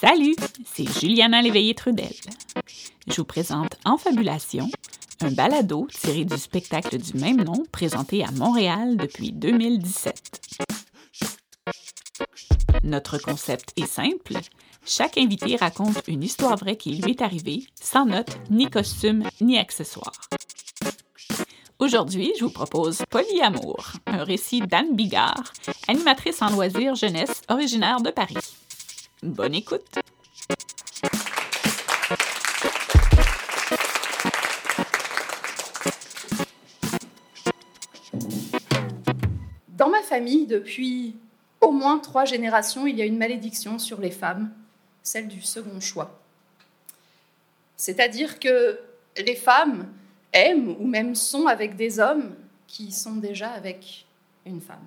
Salut, c'est Juliana Léveillé-Trudel. Je vous présente Enfabulation, un balado tiré du spectacle du même nom présenté à Montréal depuis 2017. Notre concept est simple. Chaque invité raconte une histoire vraie qui lui est arrivée, sans notes, ni costume, ni accessoires. Aujourd'hui, je vous propose Polyamour, un récit d'Anne Bigard, animatrice en loisirs jeunesse originaire de Paris. Bonne écoute! Dans ma famille, depuis au moins trois générations, il y a une malédiction sur les femmes, celle du second choix. C'est-à-dire que les femmes aiment ou même sont avec des hommes qui sont déjà avec une femme.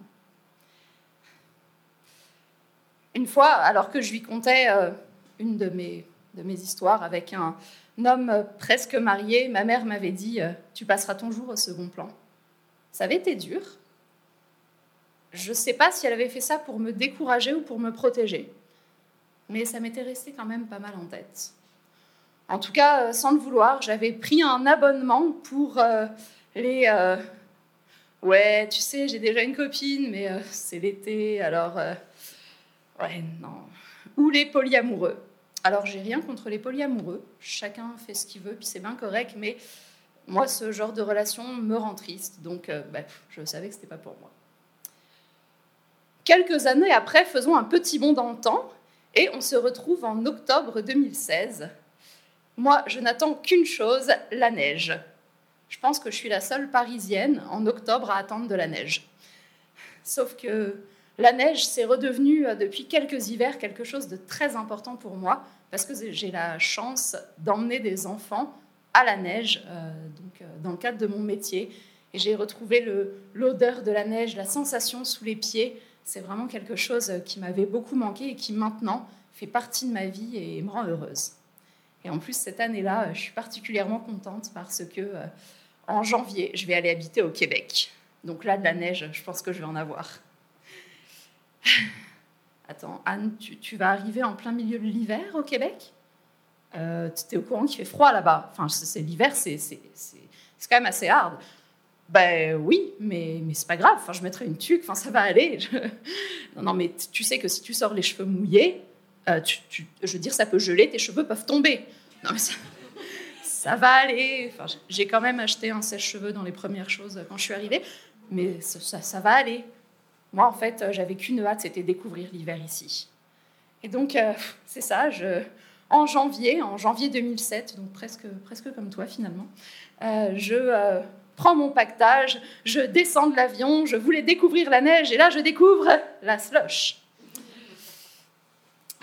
Une fois, alors que je lui contais euh, une de mes, histoires avec un, homme presque marié, ma mère m'avait dit euh, Tu passeras ton jour au second plan. Ça avait été dur. Je ne sais pas si elle avait fait ça pour me décourager ou pour me protéger, mais ça m'était resté quand même pas mal en tête. En tout cas, euh, sans le vouloir, j'avais pris un abonnement pour les Ouais, tu sais, j'ai déjà une copine, mais c'est l'été, alors Ouais, non. Ou les polyamoureux. Alors, j'ai rien contre les polyamoureux. Chacun fait ce qu'il veut, puis c'est bien correct, mais moi, ce genre de relation me rend triste. Donc, euh, bah, je savais que ce n'était pas pour moi. Quelques années après, faisons un petit bond dans le temps et on se retrouve en octobre 2016. Moi, je n'attends qu'une chose, la neige. Je pense que je suis la seule parisienne en octobre à attendre de la neige. Sauf que la neige, c'est redevenu euh, depuis quelques hivers quelque chose de très important pour moi parce que j'ai la chance d'emmener des enfants à la neige euh, donc, euh, dans le cadre de mon métier. Et j'ai retrouvé l'odeur de la neige, la sensation sous les pieds. C'est vraiment quelque chose qui m'avait beaucoup manqué et qui maintenant fait partie de ma vie et me rend heureuse. Et en plus, cette année-là, je suis particulièrement contente parce que en janvier, je vais aller habiter au Québec. Donc là, de la neige, je pense que je vais en avoir. Attends, Anne, tu, vas arriver en plein milieu de l'hiver au Québec? Euh, Tu es au courant qu'il fait froid là-bas? Enfin, c'est l'hiver, c'est quand même assez hard. Ben oui, mais, mais c'est pas grave. Enfin, je mettrai une tuque, enfin, ça va aller. Non, non, mais tu sais que si tu sors les cheveux mouillés, euh, je veux dire, ça peut geler, tes cheveux peuvent tomber. Non, mais ça, va aller. Enfin, J'ai quand même acheté un sèche-cheveux dans les premières choses quand je suis arrivée, mais ça, ça va aller. Moi, en fait, euh, j'avais qu'une hâte, c'était découvrir l'hiver ici. Et donc, euh, c'est ça, en janvier, en janvier 2007, donc presque, presque comme toi finalement, euh, je prends mon pactage, je descends de l'avion, je voulais découvrir la neige, et là, je découvre la slush.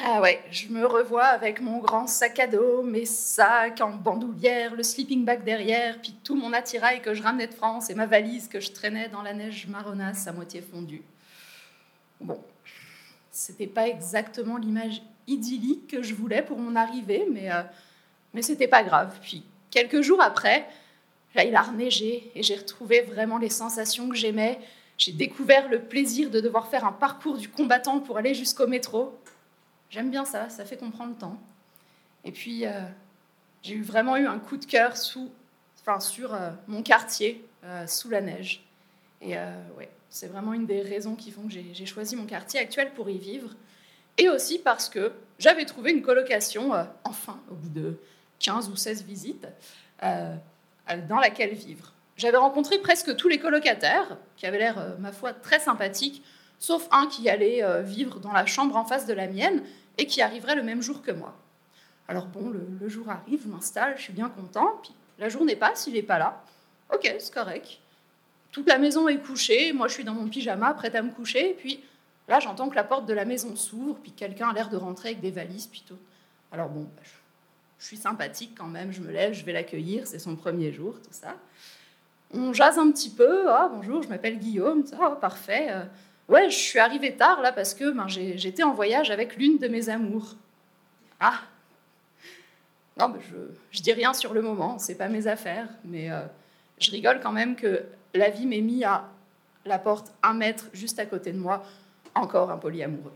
Ah ouais, je me revois avec mon grand sac à dos, mes sacs en bandoulière, le sleeping bag derrière, puis tout mon attirail que je ramenais de France et ma valise que je traînais dans la neige marronasse à moitié fondue. Bon, c'était pas exactement l'image idyllique que je voulais pour mon arrivée, mais, euh, mais c'était pas grave. Puis, quelques jours après, là, il a reneigé et j'ai retrouvé vraiment les sensations que j'aimais. J'ai découvert le plaisir de devoir faire un parcours du combattant pour aller jusqu'au métro. J'aime bien ça, ça fait qu'on prend le temps. Et puis, euh, j'ai vraiment eu un coup de cœur sous, enfin, sur euh, mon quartier, sous la neige. Et ouais, c'est vraiment une des raisons qui font que j'ai choisi mon quartier actuel pour y vivre. Et aussi parce que j'avais trouvé une colocation, euh, enfin, au bout de 15 ou 16 visites, euh, dans laquelle vivre. J'avais rencontré presque tous les colocataires, qui avaient l'air, euh, ma foi, très sympathiques, sauf un qui allait vivre dans la chambre en face de la mienne et qui arriverait le même jour que moi. Alors bon, le, le jour arrive, je m'installe, je suis bien content, puis la journée passe, il n'est pas là. Ok, c'est correct toute la maison est couchée, moi je suis dans mon pyjama, prête à me coucher, et puis là j'entends que la porte de la maison s'ouvre, puis quelqu'un a l'air de rentrer avec des valises, tout. Alors bon, bah, je, suis sympathique quand même, je me lève, je vais l'accueillir, c'est son premier jour, tout ça. On jase un petit peu, ah bonjour, je m'appelle Guillaume, ah parfait. Euh, ouais, je suis arrivée tard là parce que ben, j'étais en voyage avec l'une de mes amours. Ah Non, je, je dis rien sur le moment, c'est pas mes affaires, mais euh, je rigole quand même que la vie m'est mise à la porte un mètre juste à côté de moi, encore un polyamoureux.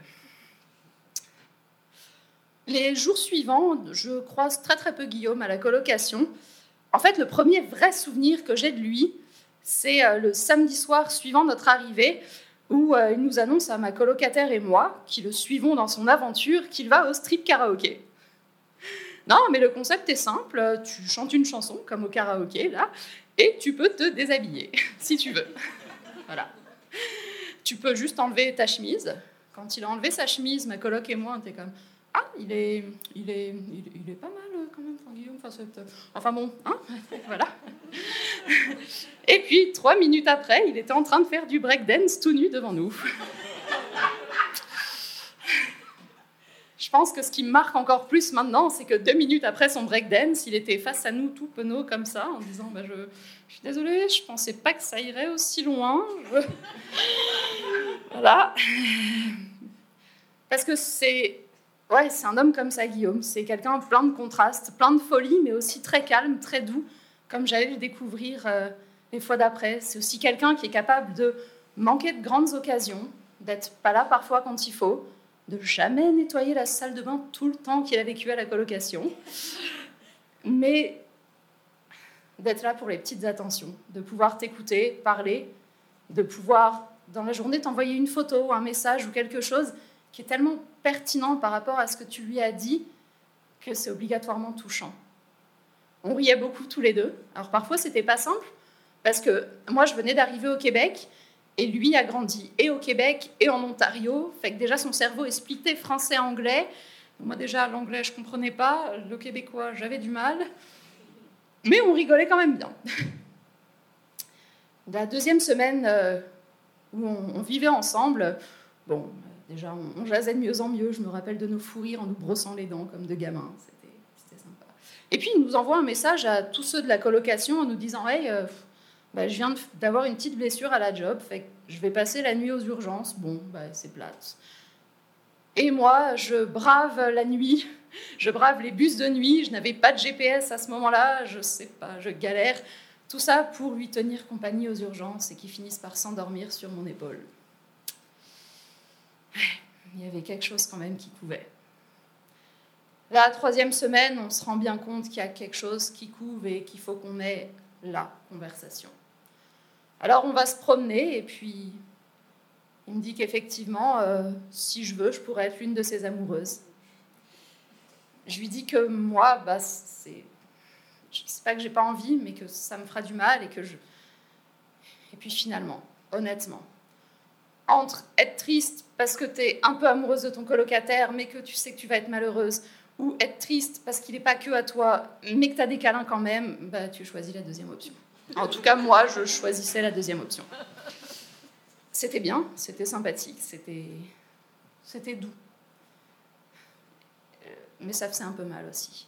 Les jours suivants, je croise très très peu Guillaume à la colocation. En fait, le premier vrai souvenir que j'ai de lui, c'est euh, le samedi soir suivant notre arrivée, où euh, il nous annonce à ma colocataire et moi, qui le suivons dans son aventure, qu'il va au strip karaoké. Non, mais le concept est simple, tu chantes une chanson, comme au karaoké, là, et tu peux te déshabiller, si tu veux. Voilà. Tu peux juste enlever ta chemise. Quand il a enlevé sa chemise, ma coloc et moi, on était comme Ah, il est, il est, il, est pas mal quand même, Guillaume. Enfin, enfin bon, hein voilà. Et puis, trois minutes après, il était en train de faire du breakdance tout nu devant nous. Je pense que ce qui me marque encore plus maintenant, c'est que deux minutes après son breakdance, il était face à nous tout penaud comme ça, en disant bah, je, je, suis désolée, je pensais pas que ça irait aussi loin. voilà. Parce que c'est ouais, c'est un homme comme ça, Guillaume. C'est quelqu'un plein de contrastes, plein de folie, mais aussi très calme, très doux, comme j'allais le découvrir euh, les fois d'après. C'est aussi quelqu'un qui est capable de manquer de grandes occasions, d'être pas là parfois quand il faut, de jamais nettoyer la salle de bain tout le temps qu'il a vécu à la colocation, mais d'être là pour les petites attentions, de pouvoir t'écouter, parler, de pouvoir dans la journée t'envoyer une photo, un message ou quelque chose qui est tellement pertinent par rapport à ce que tu lui as dit que c'est obligatoirement touchant. On riait beaucoup tous les deux. Alors parfois c'était pas simple parce que moi je venais d'arriver au Québec et lui a grandi et au Québec et en Ontario. Fait que déjà, son cerveau est splitté français-anglais. Moi, déjà, l'anglais, je comprenais pas. Le québécois, j'avais du mal. Mais on rigolait quand même bien. La deuxième semaine euh, où on, vivait ensemble, bon, déjà, on, jasait de mieux en mieux. Je me rappelle de nos fous rires en nous brossant les dents comme de gamins. C'était sympa. Et puis, il nous envoie un message à tous ceux de la colocation en nous disant Hey, euh, bah, je viens d'avoir une petite blessure à la job, je vais passer la nuit aux urgences. Bon, bah, c'est plate. Et moi, je brave la nuit, je brave les bus de nuit, je n'avais pas de GPS à ce moment-là, je sais pas, je galère. Tout ça pour lui tenir compagnie aux urgences et qu'il finisse par s'endormir sur mon épaule. Il y avait quelque chose quand même qui couvait. La troisième semaine, on se rend bien compte qu'il y a quelque chose qui couve et qu'il faut qu'on ait la conversation. Alors on va se promener et puis il me dit qu'effectivement, euh, si je veux, je pourrais être l'une de ses amoureuses. Je lui dis que moi, bah, c'est, je sais pas que j'ai pas envie, mais que ça me fera du mal et que je. Et puis finalement, honnêtement, entre être triste parce que tu es un peu amoureuse de ton colocataire, mais que tu sais que tu vas être malheureuse, ou être triste parce qu'il n'est pas que à toi, mais que tu as des câlins quand même, bah, tu choisis la deuxième option. En tout cas, moi, je choisissais la deuxième option. C'était bien, c'était sympathique, c'était, doux. Euh, mais ça faisait un peu mal aussi.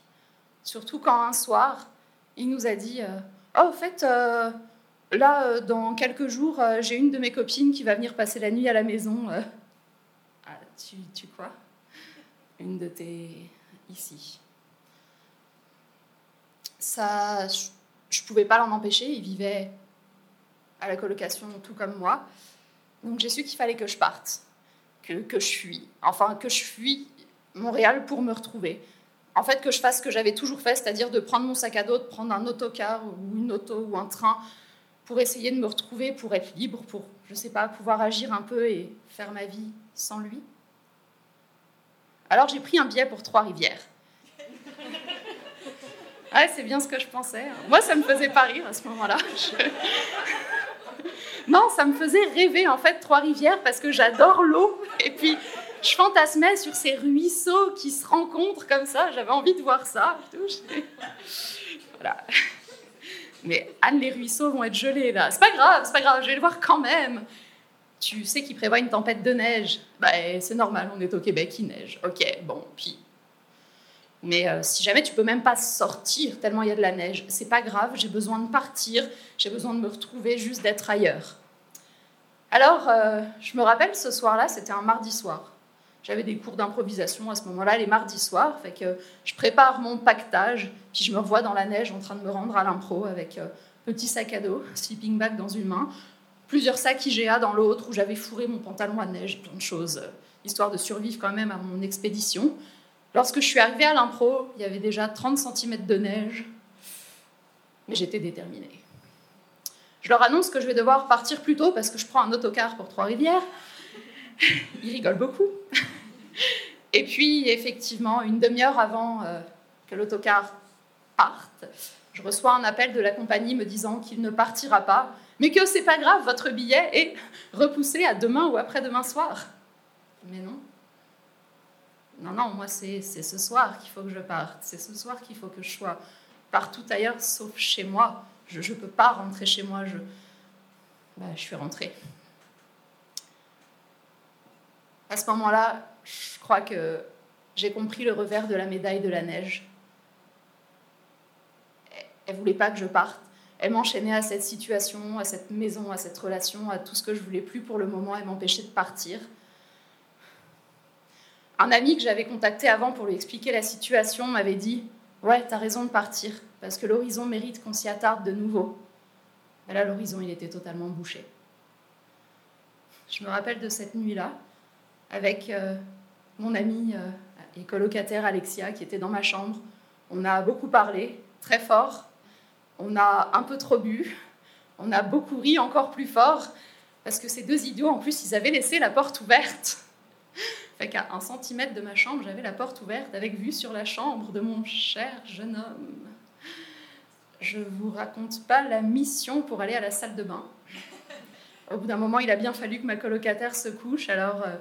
Surtout quand un soir, il nous a dit euh, Oh, au fait, euh, là, dans quelques jours, j'ai une de mes copines qui va venir passer la nuit à la maison. Ah, tu, tu quoi Une de tes. ici. Ça je ne pouvais pas l'en empêcher, il vivait à la colocation tout comme moi. Donc j'ai su qu'il fallait que je parte, que, que je fuis, enfin que je fuis Montréal pour me retrouver. En fait, que je fasse ce que j'avais toujours fait, c'est-à-dire de prendre mon sac à dos, de prendre un autocar ou une auto ou un train pour essayer de me retrouver, pour être libre, pour, je sais pas, pouvoir agir un peu et faire ma vie sans lui. Alors j'ai pris un billet pour Trois-Rivières. C'est bien ce que je pensais. Moi, ça me faisait pas rire à ce moment-là. Non, ça me faisait rêver en fait Trois-Rivières parce que j'adore l'eau. Et puis, je fantasmais sur ces ruisseaux qui se rencontrent comme ça. J'avais envie de voir ça. Voilà. Mais Anne, les ruisseaux vont être gelés là. C'est pas grave, c'est pas grave, je vais le voir quand même. Tu sais qu'il prévoit une tempête de neige. Bah, c'est normal, on est au Québec, il neige. Ok, bon, puis mais euh, si jamais tu peux même pas sortir tellement il y a de la neige, c'est pas grave, j'ai besoin de partir, j'ai besoin de me retrouver, juste d'être ailleurs. Alors, euh, je me rappelle ce soir-là, c'était un mardi soir. J'avais des cours d'improvisation à ce moment-là, les mardis soirs, fait que je prépare mon pactage, puis je me revois dans la neige en train de me rendre à l'impro avec euh, petit sac à dos, sleeping bag dans une main, plusieurs sacs IGA dans l'autre où j'avais fourré mon pantalon à neige, plein de choses, histoire de survivre quand même à mon expédition. Lorsque je suis arrivée à l'impro, il y avait déjà 30 cm de neige, mais j'étais déterminée. Je leur annonce que je vais devoir partir plus tôt parce que je prends un autocar pour Trois-Rivières. Ils rigolent beaucoup. Et puis, effectivement, une demi-heure avant euh, que l'autocar parte, je reçois un appel de la compagnie me disant qu'il ne partira pas, mais que c'est pas grave, votre billet est repoussé à demain ou après-demain soir. Mais non. Non, non, moi, c'est ce soir qu'il faut que je parte. C'est ce soir qu'il faut que je sois partout ailleurs sauf chez moi. Je ne peux pas rentrer chez moi. Je, bah, je suis rentrée. À ce moment-là, je crois que j'ai compris le revers de la médaille de la neige. Elle voulait pas que je parte. Elle m'enchaînait à cette situation, à cette maison, à cette relation, à tout ce que je voulais plus pour le moment. Elle m'empêchait de partir. Un ami que j'avais contacté avant pour lui expliquer la situation m'avait dit Ouais, t'as raison de partir, parce que l'horizon mérite qu'on s'y attarde de nouveau. Mais là, l'horizon, il était totalement bouché. Je me rappelle de cette nuit-là, avec euh, mon ami euh, et colocataire Alexia, qui était dans ma chambre. On a beaucoup parlé, très fort. On a un peu trop bu. On a beaucoup ri encore plus fort, parce que ces deux idiots, en plus, ils avaient laissé la porte ouverte. Fait qu'à un centimètre de ma chambre, j'avais la porte ouverte avec vue sur la chambre de mon cher jeune homme. Je vous raconte pas la mission pour aller à la salle de bain. Au bout d'un moment, il a bien fallu que ma colocataire se couche. Alors, euh,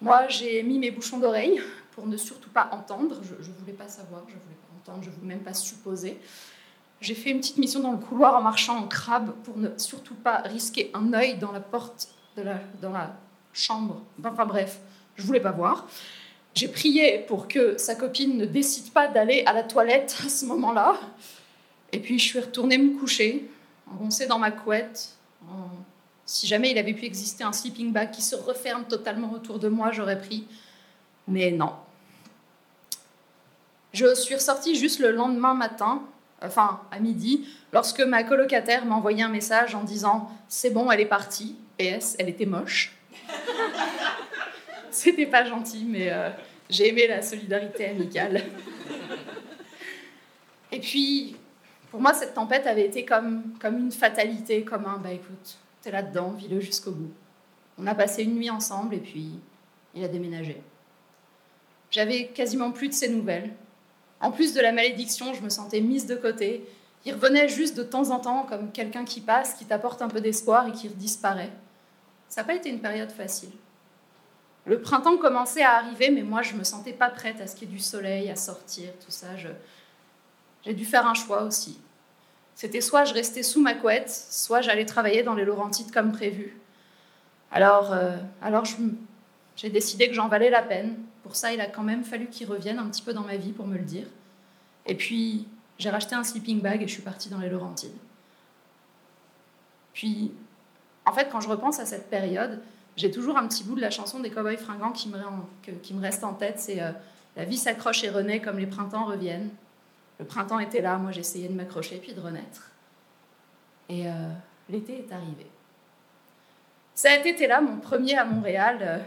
moi, j'ai mis mes bouchons d'oreille pour ne surtout pas entendre. Je ne voulais pas savoir, je ne voulais pas entendre, je ne voulais même pas supposer. J'ai fait une petite mission dans le couloir en marchant en crabe pour ne surtout pas risquer un œil dans la porte de dans la chambre. Enfin bref, je voulais pas voir. J'ai prié pour que sa copine ne décide pas d'aller à la toilette à ce moment-là. Et puis je suis retournée me coucher, engoncée dans ma couette. Si jamais il avait pu exister un sleeping bag qui se referme totalement autour de moi, j'aurais pris. Mais non. Je suis ressortie juste le lendemain matin, enfin à midi, lorsque ma colocataire m'a envoyé un message en disant C'est bon, elle est partie. PS, elle était moche. C'était pas gentil, mais euh, j'ai aimé la solidarité amicale. Et puis, pour moi, cette tempête avait été comme, comme une fatalité, comme un bah écoute, t'es là-dedans, vis-le jusqu'au bout. On a passé une nuit ensemble et puis il a déménagé. J'avais quasiment plus de ses nouvelles. En plus de la malédiction, je me sentais mise de côté. Il revenait juste de temps en temps comme quelqu'un qui passe, qui t'apporte un peu d'espoir et qui disparaît. Ça n'a pas été une période facile. Le printemps commençait à arriver, mais moi, je ne me sentais pas prête à ce qu'il y ait du soleil, à sortir, tout ça. J'ai dû faire un choix aussi. C'était soit je restais sous ma couette, soit j'allais travailler dans les Laurentides comme prévu. Alors, euh, alors j'ai décidé que j'en valais la peine. Pour ça, il a quand même fallu qu'il revienne un petit peu dans ma vie pour me le dire. Et puis, j'ai racheté un sleeping bag et je suis partie dans les Laurentides. Puis, en fait, quand je repense à cette période, j'ai toujours un petit bout de la chanson des Cowboys fringants qui me, reste en tête. C'est euh, La vie s'accroche et renaît comme les printemps reviennent. Le printemps était là, moi j'essayais de m'accrocher puis de renaître. Et euh, l'été est arrivé. Cet été-là, mon premier à Montréal, euh,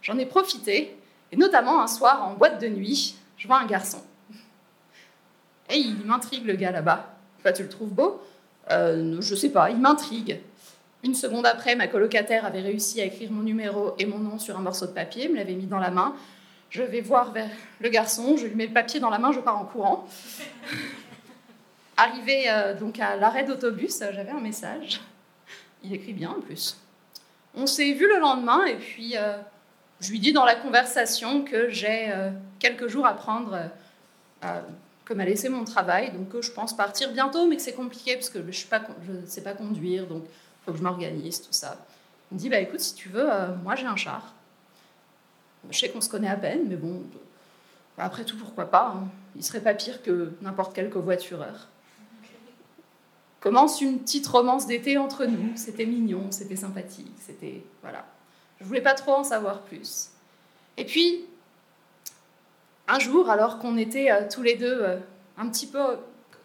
j'en ai profité, et notamment un soir en boîte de nuit, je vois un garçon. Et il m'intrigue le gars là-bas. tu le trouves beau? Je sais pas, il m'intrigue. Une seconde après, ma colocataire avait réussi à écrire mon numéro et mon nom sur un morceau de papier, me l'avait mis dans la main. Je vais voir vers le garçon, je lui mets le papier dans la main, je pars en courant. Arrivé euh, donc à l'arrêt d'autobus, j'avais un message. Il écrit bien en plus. On s'est vu le lendemain et puis euh, je lui dis dans la conversation que j'ai euh, quelques jours à prendre, que m'a laissé mon travail, donc que je pense partir bientôt, mais que c'est compliqué parce que je ne sais pas conduire, donc faut que je m'organise, tout ça. Il me dit, bah écoute, si tu veux, euh, moi j'ai un char. Je sais qu'on se connaît à peine, mais bon, après tout, pourquoi pas hein. Il serait pas pire que n'importe quel covoitureur. Commence une petite romance d'été entre nous. C'était mignon, c'était sympathique, c'était voilà. Je voulais pas trop en savoir plus. Et puis, un jour, alors qu'on était euh, tous les deux euh, un petit peu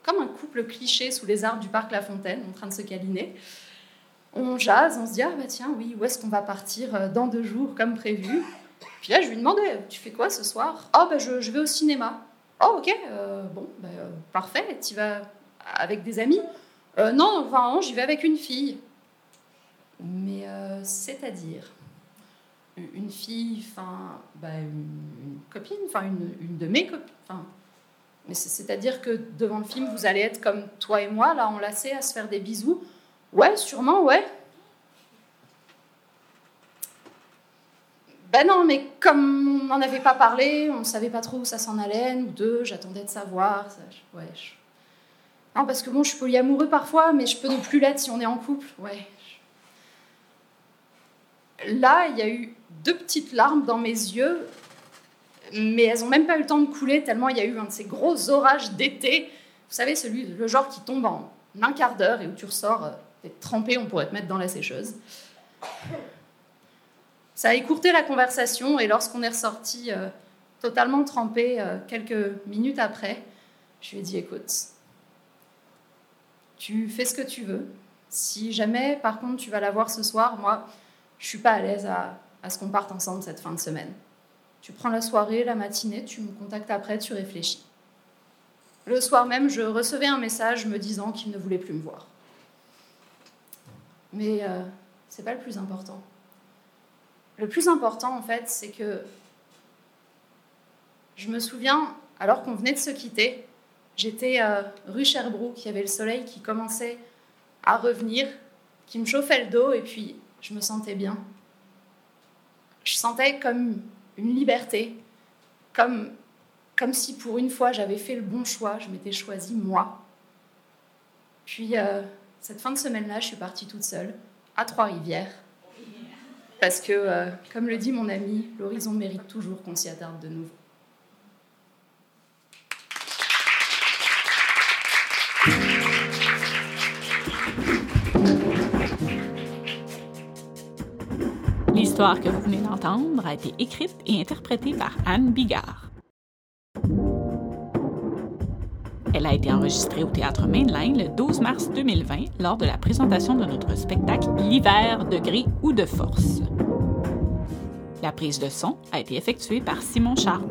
comme un couple cliché sous les arbres du parc La Fontaine, en train de se câliner, on jase, on se dit ah bah tiens oui où est-ce qu'on va partir euh, dans deux jours comme prévu Puis là, je lui demandais, tu fais quoi ce soir? Oh, ben je, je, vais au cinéma. Oh, ok, bon, ben, parfait, tu vas avec des amis? Non, enfin, j'y vais avec une fille. Mais c'est-à-dire une fille, enfin, bah, une, copine, enfin, une, une, de mes copines. Mais c'est-à-dire que devant le film, vous allez être comme toi et moi, là, enlacés, à se faire des bisous. Ouais, sûrement, ouais. Ben non, mais comme on n'en avait pas parlé, on ne savait pas trop où ça s'en allait, nous deux, j'attendais de savoir. Ouais, Non, parce que bon, je suis polyamoureux parfois, mais je peux ne plus l'être si on est en couple. Ouais. Là, il y a eu deux petites larmes dans mes yeux, mais elles n'ont même pas eu le temps de couler tellement il y a eu un de ces gros orages d'été. Vous savez, celui, le genre qui tombe en un quart d'heure et où tu ressors, euh, t'es trempé, on pourrait te mettre dans la sécheuse. Ça a écourté la conversation et lorsqu'on est ressorti euh, totalement trempé euh, quelques minutes après, je lui ai dit écoute, tu fais ce que tu veux. Si jamais, par contre, tu vas la voir ce soir, moi, je suis pas à l'aise à, à ce qu'on parte ensemble cette fin de semaine. Tu prends la soirée, la matinée, tu me contactes après, tu réfléchis. Le soir même, je recevais un message me disant qu'il ne voulait plus me voir. Mais euh, c'est pas le plus important. Le plus important, en fait, c'est que je me souviens, alors qu'on venait de se quitter, j'étais euh, rue Sherbrooke, il y avait le soleil qui commençait à revenir, qui me chauffait le dos, et puis je me sentais bien je sentais comme une liberté, comme, comme si pour une fois j'avais fait le bon choix, je m'étais choisi moi. Puis euh, cette fin de semaine-là, je suis partie toute seule à Trois-Rivières. Parce que, euh, comme le dit mon ami, l'horizon mérite toujours qu'on s'y attarde de nouveau. L'histoire que vous venez d'entendre a été écrite et interprétée par Anne Bigard. A été enregistrée au Théâtre Mainline le 12 mars 2020 lors de la présentation de notre spectacle L'hiver de gris ou de force. La prise de son a été effectuée par Simon Charles.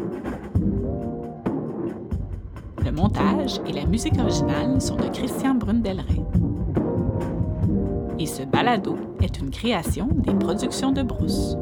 Le montage et la musique originale sont de Christian Brundelray et ce balado est une création des productions de Brousse.